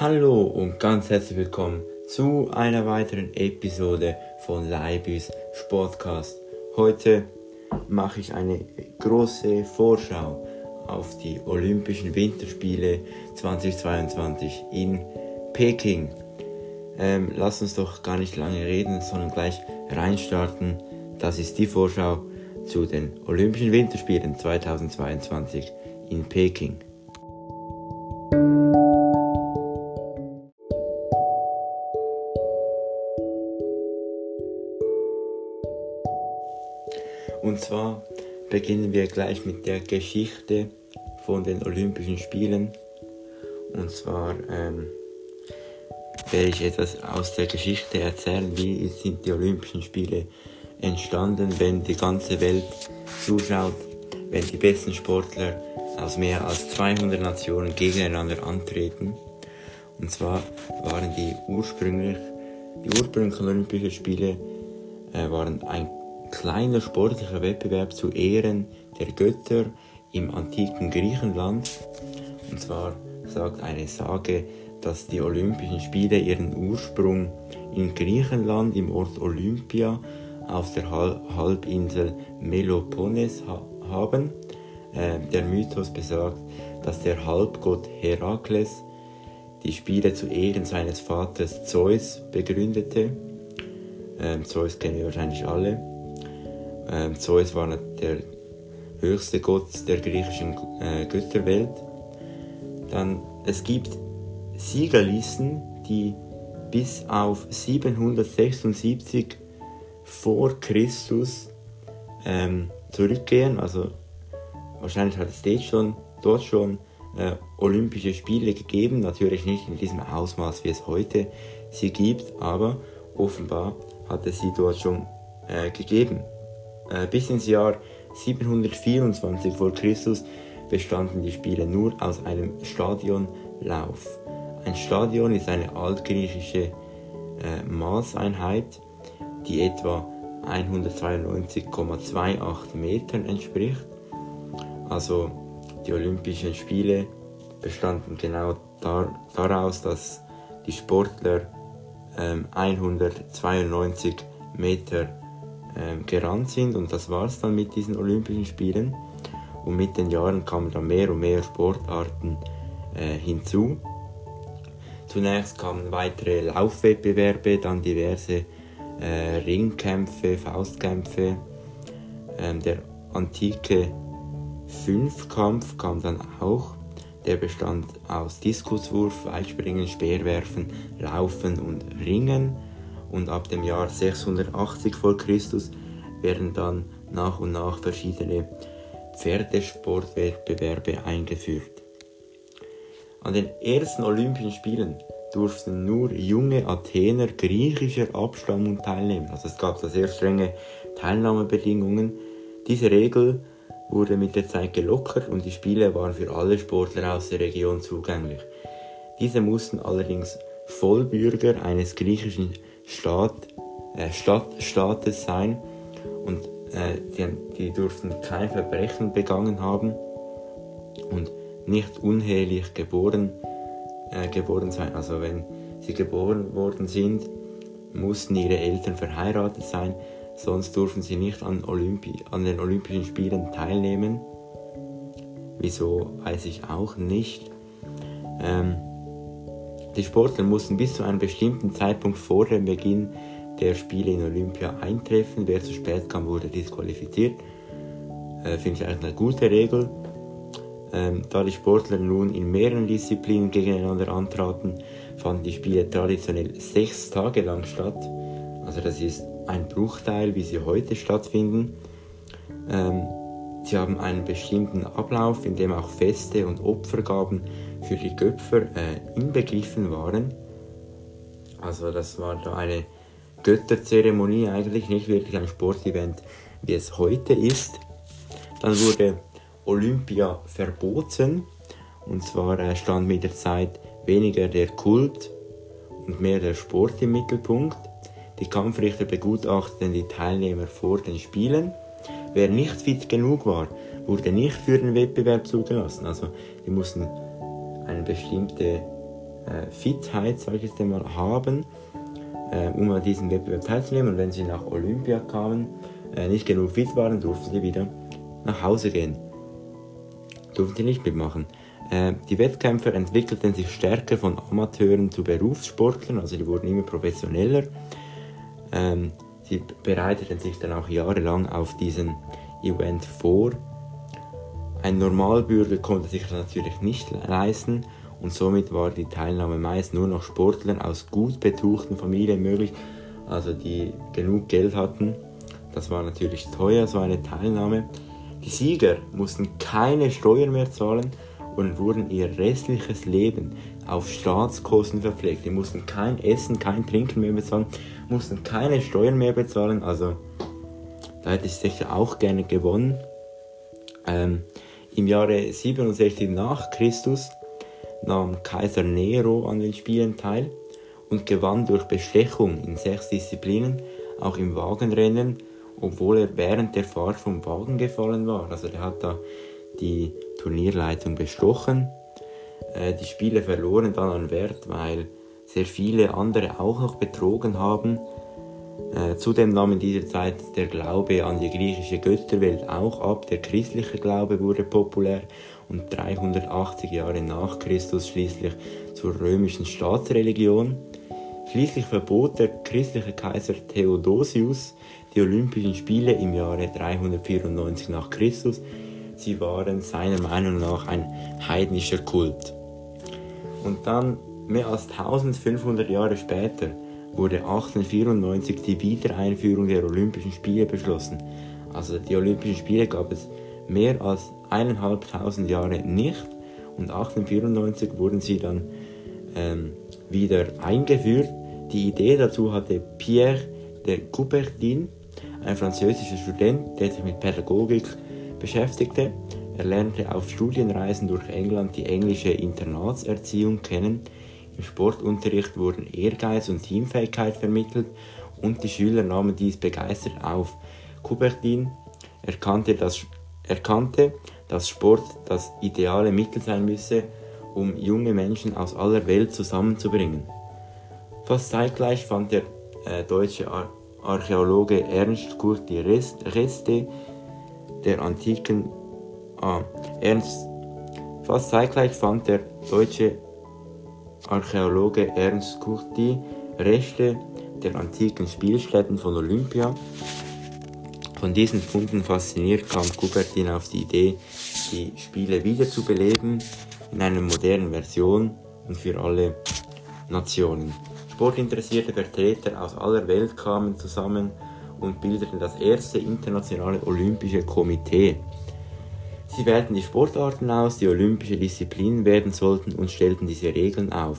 Hallo und ganz herzlich willkommen zu einer weiteren Episode von Leibis Sportcast. Heute mache ich eine große Vorschau auf die Olympischen Winterspiele 2022 in Peking. Ähm, lass uns doch gar nicht lange reden, sondern gleich reinstarten. Das ist die Vorschau zu den Olympischen Winterspielen 2022 in Peking. Und zwar beginnen wir gleich mit der Geschichte von den Olympischen Spielen. Und zwar ähm, werde ich etwas aus der Geschichte erzählen, wie sind die Olympischen Spiele entstanden, wenn die ganze Welt zuschaut, wenn die besten Sportler aus mehr als 200 Nationen gegeneinander antreten. Und zwar waren die ursprünglich, die ursprünglichen Olympischen Spiele äh, waren ein kleiner sportlicher Wettbewerb zu Ehren der Götter im antiken Griechenland. Und zwar sagt eine Sage, dass die Olympischen Spiele ihren Ursprung in Griechenland im Ort Olympia auf der Halbinsel Meloponnes ha haben. Äh, der Mythos besagt, dass der Halbgott Herakles die Spiele zu Ehren seines Vaters Zeus begründete. Ähm, Zeus kennen wir wahrscheinlich alle. Ähm, Zeus war der höchste Gott der griechischen äh, Götterwelt. Dann, es gibt Siegerlisten, die bis auf 776 vor Christus ähm, zurückgehen. Also wahrscheinlich hat es dort schon, dort schon äh, Olympische Spiele gegeben. Natürlich nicht in diesem Ausmaß, wie es heute sie gibt, aber offenbar hat es sie dort schon äh, gegeben. Äh, bis ins Jahr 724 vor Christus bestanden die Spiele nur aus einem Stadionlauf. Ein Stadion ist eine altgriechische äh, Maßeinheit, die etwa 192,28 Metern entspricht. Also die Olympischen Spiele bestanden genau dar daraus, dass die Sportler ähm, 192 Meter ähm, gerannt sind und das war es dann mit diesen Olympischen Spielen. Und mit den Jahren kamen dann mehr und mehr Sportarten äh, hinzu. Zunächst kamen weitere Laufwettbewerbe, dann diverse äh, Ringkämpfe, Faustkämpfe. Ähm, der antike Fünfkampf kam dann auch. Der bestand aus Diskuswurf, Weitspringen, Speerwerfen, Laufen und Ringen und ab dem Jahr 680 vor Christus werden dann nach und nach verschiedene Pferdesportwettbewerbe eingeführt. An den ersten Olympischen Spielen durften nur junge Athener griechischer Abstammung teilnehmen. Also es gab da sehr strenge Teilnahmebedingungen. Diese Regel wurde mit der Zeit gelockert und die Spiele waren für alle Sportler aus der Region zugänglich. Diese mussten allerdings Vollbürger eines griechischen Staat, äh, Stadt, Staates sein und äh, die, die durften kein Verbrechen begangen haben und nicht unehelich geboren, äh, geboren sein. Also wenn sie geboren worden sind, mussten ihre Eltern verheiratet sein, sonst durften sie nicht an, Olympi an den Olympischen Spielen teilnehmen. Wieso weiß ich auch nicht. Ähm, die Sportler mussten bis zu einem bestimmten Zeitpunkt vor dem Beginn der Spiele in Olympia eintreffen. Wer zu spät kam, wurde disqualifiziert. Äh, Finde ich eigentlich eine gute Regel. Ähm, da die Sportler nun in mehreren Disziplinen gegeneinander antraten, fanden die Spiele traditionell sechs Tage lang statt. Also das ist ein Bruchteil, wie sie heute stattfinden. Ähm, sie haben einen bestimmten Ablauf, in dem auch Feste und Opfergaben für die Göpfer äh, inbegriffen waren. Also das war da eine Götterzeremonie, eigentlich nicht wirklich ein Sportevent, wie es heute ist. Dann wurde Olympia verboten und zwar äh, stand mit der Zeit weniger der Kult und mehr der Sport im Mittelpunkt. Die Kampfrichter begutachteten die Teilnehmer vor den Spielen. Wer nicht fit genug war, wurde nicht für den Wettbewerb zugelassen. Also die mussten eine bestimmte äh, Fitheit, sage ich jetzt einmal, haben, äh, um an diesem Wettbewerb teilzunehmen. Und wenn sie nach Olympia kamen, äh, nicht genug fit waren, durften sie wieder nach Hause gehen. Durften sie nicht mitmachen. Die Wettkämpfer entwickelten sich stärker von Amateuren zu Berufssportlern, also die wurden immer professioneller. Ähm, sie bereiteten sich dann auch jahrelang auf diesen Event vor. Ein Normalbürger konnte sich das natürlich nicht leisten und somit war die Teilnahme meist nur noch Sportlern aus gut betuchten Familien möglich, also die genug Geld hatten. Das war natürlich teuer, so eine Teilnahme. Die Sieger mussten keine Steuern mehr zahlen und wurden ihr restliches Leben auf Staatskosten verpflegt. Die mussten kein Essen, kein Trinken mehr bezahlen, mussten keine Steuern mehr bezahlen. Also da hätte ich sicher auch gerne gewonnen. Ähm, Im Jahre 67 nach Christus nahm Kaiser Nero an den Spielen teil und gewann durch Bestechung in sechs Disziplinen, auch im Wagenrennen, obwohl er während der Fahrt vom Wagen gefallen war. Also er hat da die Turnierleitung bestochen. Äh, die Spiele verloren dann an Wert, weil sehr viele andere auch noch betrogen haben. Äh, zudem nahm in dieser Zeit der Glaube an die griechische Götterwelt auch ab. Der christliche Glaube wurde populär und 380 Jahre nach Christus schließlich zur römischen Staatsreligion. Schließlich verbot der christliche Kaiser Theodosius die Olympischen Spiele im Jahre 394 nach Christus. Sie waren seiner Meinung nach ein heidnischer Kult. Und dann, mehr als 1500 Jahre später, wurde 1894 die Wiedereinführung der Olympischen Spiele beschlossen. Also die Olympischen Spiele gab es mehr als eineinhalbtausend Jahre nicht und 1894 wurden sie dann ähm, wieder eingeführt. Die Idee dazu hatte Pierre de Coubertin, ein französischer Student, der sich mit Pädagogik beschäftigte. Er lernte auf Studienreisen durch England die englische Internatserziehung kennen. Im Sportunterricht wurden Ehrgeiz und Teamfähigkeit vermittelt und die Schüler nahmen dies begeistert auf. Coubertin erkannte, dass, erkannte, dass Sport das ideale Mittel sein müsse, um junge Menschen aus aller Welt zusammenzubringen. Fast zeitgleich fand der äh, deutsche Ar Archäologe Ernst Curti Reste der antiken ah, Ernst fast zeitgleich fand der deutsche Archäologe Ernst Curti Reste der antiken Spielstätten von Olympia. Von diesen Funden fasziniert kam Coubertin auf die Idee, die Spiele wiederzubeleben in einer modernen Version und für alle Nationen. Sportinteressierte Vertreter aus aller Welt kamen zusammen und bildeten das erste internationale Olympische Komitee. Sie wählten die Sportarten aus, die olympische Disziplinen werden sollten und stellten diese Regeln auf.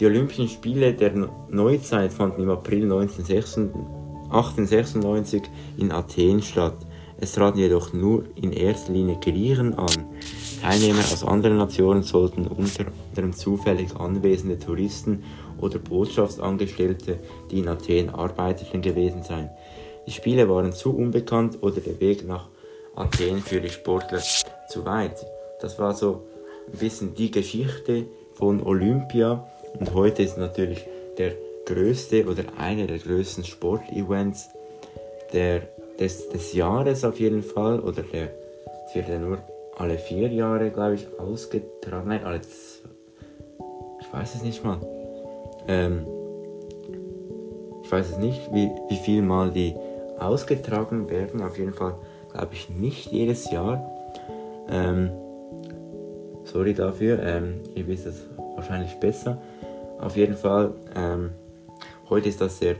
Die Olympischen Spiele der Neuzeit fanden im April 1896 in Athen statt. Es traten jedoch nur in erster Linie Griechen an. Teilnehmer aus anderen Nationen sollten unter anderem zufällig anwesende Touristen oder Botschaftsangestellte, die in Athen arbeiteten, gewesen sein. Die Spiele waren zu unbekannt oder der Weg nach Athen für die Sportler zu weit. Das war so ein bisschen die Geschichte von Olympia und heute ist natürlich der größte oder einer der größten Sportevents der, des, des Jahres auf jeden Fall oder der es wird ja nur alle vier Jahre glaube ich ausgetragen nein alle ich weiß es nicht mal ähm, ich weiß es nicht, wie, wie viel Mal die ausgetragen werden. Auf jeden Fall glaube ich nicht jedes Jahr. Ähm, sorry dafür, ähm, ihr wisst es wahrscheinlich besser. Auf jeden Fall, ähm, heute ist das der,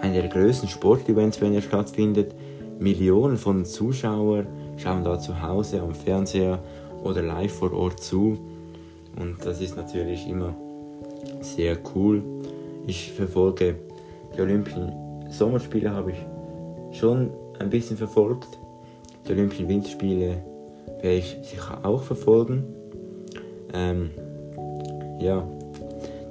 einer der größten Sportevents, wenn er stattfindet. Millionen von Zuschauern schauen da zu Hause am Fernseher oder live vor Ort zu. Und das ist natürlich immer sehr cool. Ich verfolge die Olympischen Sommerspiele, habe ich schon ein bisschen verfolgt. Die Olympischen Winterspiele werde ich sicher auch verfolgen. Ähm, ja,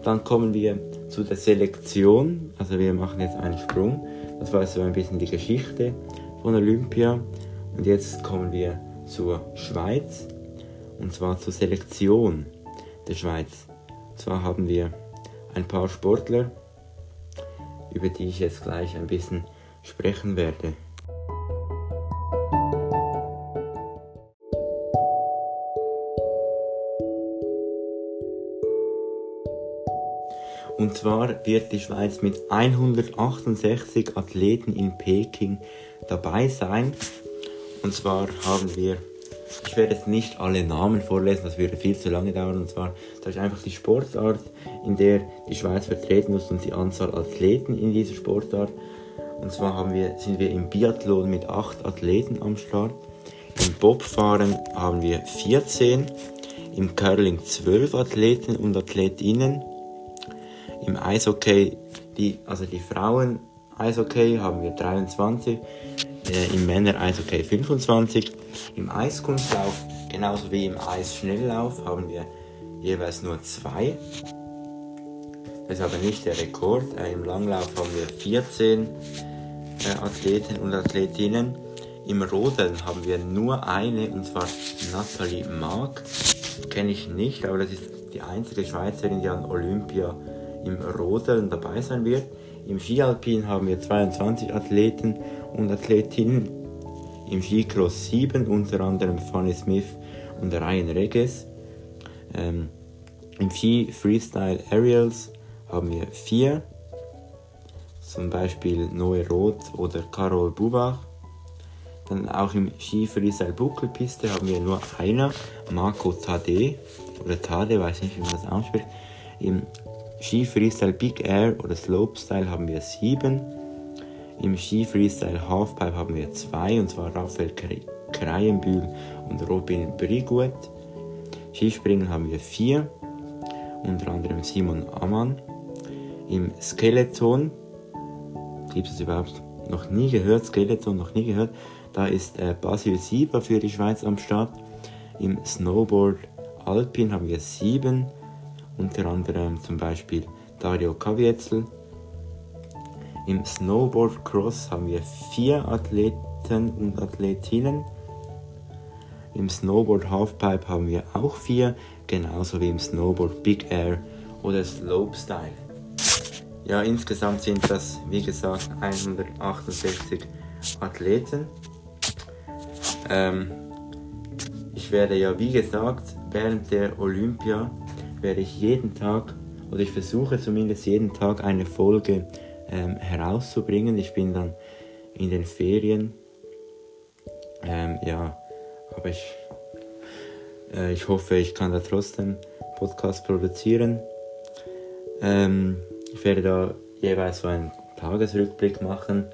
dann kommen wir zu der Selektion. Also wir machen jetzt einen Sprung. Das war so ein bisschen die Geschichte von Olympia. Und jetzt kommen wir zur Schweiz. Und zwar zur Selektion der Schweiz. zwar haben wir ein paar Sportler, über die ich jetzt gleich ein bisschen sprechen werde. Und zwar wird die Schweiz mit 168 Athleten in Peking dabei sein. Und zwar haben wir, ich werde jetzt nicht alle Namen vorlesen, das würde viel zu lange dauern. Und zwar, das ist einfach die Sportart, in der die Schweiz vertreten ist und die Anzahl Athleten in dieser Sportart. Und zwar haben wir, sind wir im Biathlon mit 8 Athleten am Start. Im Bobfahren haben wir 14, im Curling 12 Athleten und Athletinnen im Eishockey, die, also die Frauen Eishockey haben wir 23, äh, im Männer Eishockey 25, im Eiskunstlauf genauso wie im Eisschnelllauf haben wir jeweils nur zwei. Das ist aber nicht der Rekord. Äh, Im Langlauf haben wir 14 äh, Athleten und Athletinnen. Im Rodeln haben wir nur eine, und zwar Nathalie Mark. Kenne ich nicht, aber das ist die einzige Schweizerin, die an Olympia im Rodeln dabei sein wird. Im Skialpin haben wir 22 Athleten und Athletinnen. Im Skicross 7, unter anderem Fanny Smith und Ryan Regis. Ähm, Im Ski Freestyle Aerials haben wir vier, zum Beispiel Noe Roth oder Carol Bubach. Dann auch im Ski Freestyle Buckelpiste haben wir nur einer, Marco Tade oder Tade, weiß nicht, wie man das ausspricht. Im Ski Freestyle Big Air oder Slopestyle haben wir sieben. Im Ski Freestyle Halfpipe haben wir zwei, und zwar Raphael Kreienbühl und Robin Brigut. Skispringen haben wir vier, unter anderem Simon Ammann. Im Skeleton, gibt es überhaupt noch nie gehört, Skeleton noch nie gehört, da ist äh, Basil Sieber für die Schweiz am Start. Im Snowboard Alpin haben wir sieben, unter anderem zum Beispiel Dario Kavietzel. Im Snowboard Cross haben wir vier Athleten und Athletinnen. Im Snowboard Halfpipe haben wir auch vier, genauso wie im Snowboard Big Air oder Slopestyle. Ja, insgesamt sind das, wie gesagt, 168 Athleten. Ähm, ich werde ja, wie gesagt, während der Olympia werde ich jeden Tag, oder ich versuche zumindest jeden Tag eine Folge ähm, herauszubringen. Ich bin dann in den Ferien. Ähm, ja, aber ich, äh, ich hoffe, ich kann da trotzdem Podcast produzieren. Ähm, ich werde da jeweils so einen Tagesrückblick machen.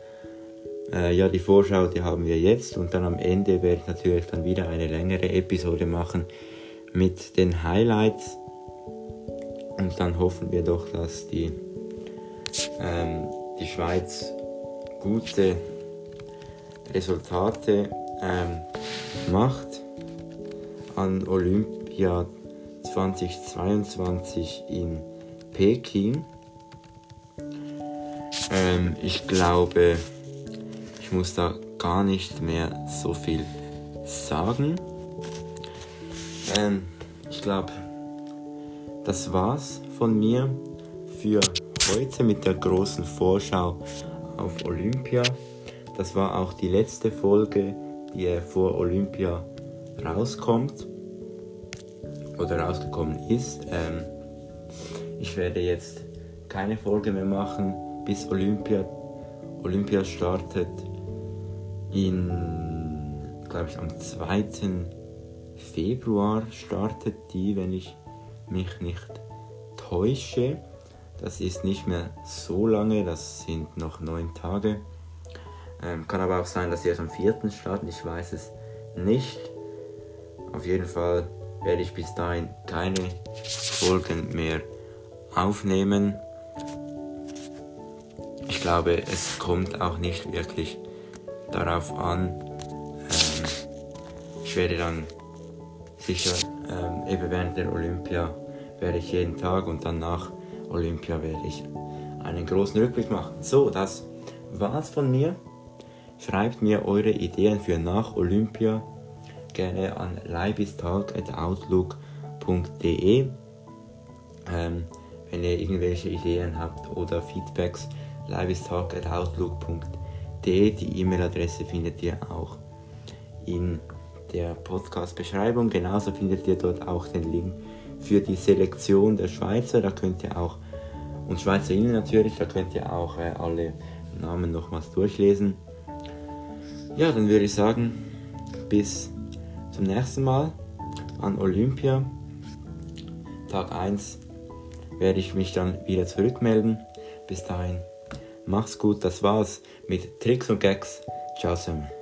Äh, ja, die Vorschau, die haben wir jetzt und dann am Ende werde ich natürlich dann wieder eine längere Episode machen mit den Highlights und dann hoffen wir doch, dass die, ähm, die Schweiz gute Resultate ähm, macht an Olympia 2022 in Peking. Ähm, ich glaube, ich muss da gar nicht mehr so viel sagen. Ähm, ich glaube, das war's von mir für heute mit der großen Vorschau auf Olympia. Das war auch die letzte Folge, die vor Olympia rauskommt oder rausgekommen ist. Ähm, ich werde jetzt keine Folge mehr machen, bis Olympia, Olympia startet in, glaube ich, am 2. Februar startet die, wenn ich mich nicht täusche. Das ist nicht mehr so lange, das sind noch neun Tage. Ähm, kann aber auch sein, dass sie erst am 4. starten, ich weiß es nicht. Auf jeden Fall werde ich bis dahin keine Folgen mehr aufnehmen. Ich glaube, es kommt auch nicht wirklich darauf an. Ähm, ich werde dann sicher eben während der Olympia werde ich jeden Tag und dann nach Olympia werde ich einen großen Rückblick machen. So, das war's von mir. Schreibt mir eure Ideen für nach Olympia gerne an leibistalk.outlook.de. Ähm, wenn ihr irgendwelche Ideen habt oder Feedbacks, liveistalk.outlook.de. Die E-Mail-Adresse findet ihr auch in der Podcast-Beschreibung. Genauso findet ihr dort auch den Link für die Selektion der Schweizer. Da könnt ihr auch, und Schweizerinnen natürlich, da könnt ihr auch äh, alle Namen nochmals durchlesen. Ja, dann würde ich sagen, bis zum nächsten Mal an Olympia. Tag 1 werde ich mich dann wieder zurückmelden. Bis dahin, mach's gut, das war's mit Tricks und Gags. Ciao zusammen.